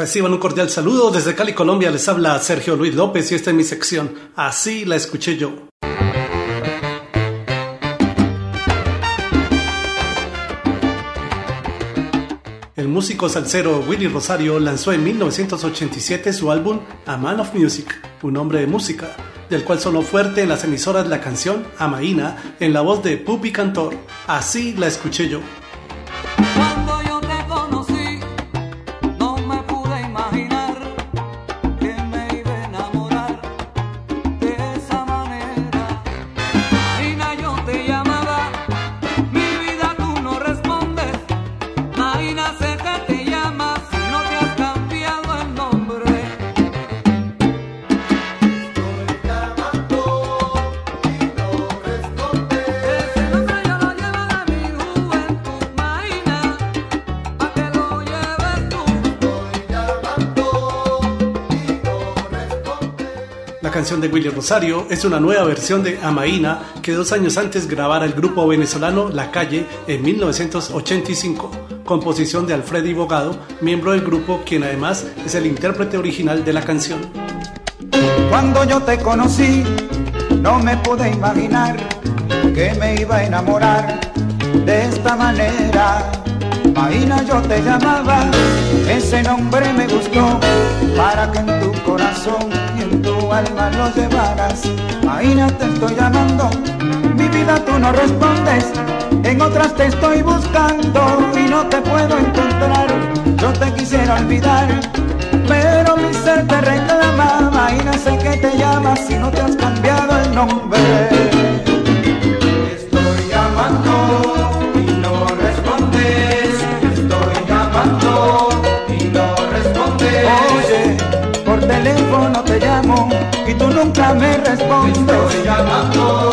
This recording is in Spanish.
Reciban un cordial saludo desde Cali, Colombia. Les habla Sergio Luis López y esta es mi sección. Así la escuché yo. El músico salsero Willy Rosario lanzó en 1987 su álbum A Man of Music, un hombre de música, del cual sonó fuerte en las emisoras la canción Amaína en la voz de Pupi Cantor. Así la escuché yo. La canción de Willy Rosario es una nueva versión de Amaína que dos años antes grabara el grupo venezolano La Calle en 1985, composición de Alfredi Bogado, miembro del grupo quien además es el intérprete original de la canción. Cuando yo te conocí, no me pude imaginar que me iba a enamorar de esta manera. Maína yo te llamaba, ese nombre me gustó, para que alma lo llevaras. Maína te estoy llamando, mi vida tú no respondes, en otras te estoy buscando y no te puedo encontrar. Yo te quisiera olvidar, pero mi ser te reclama. Maína sé que te llamas si no te has cambiado el nombre. Teléfono te llamo y tú nunca me respondes.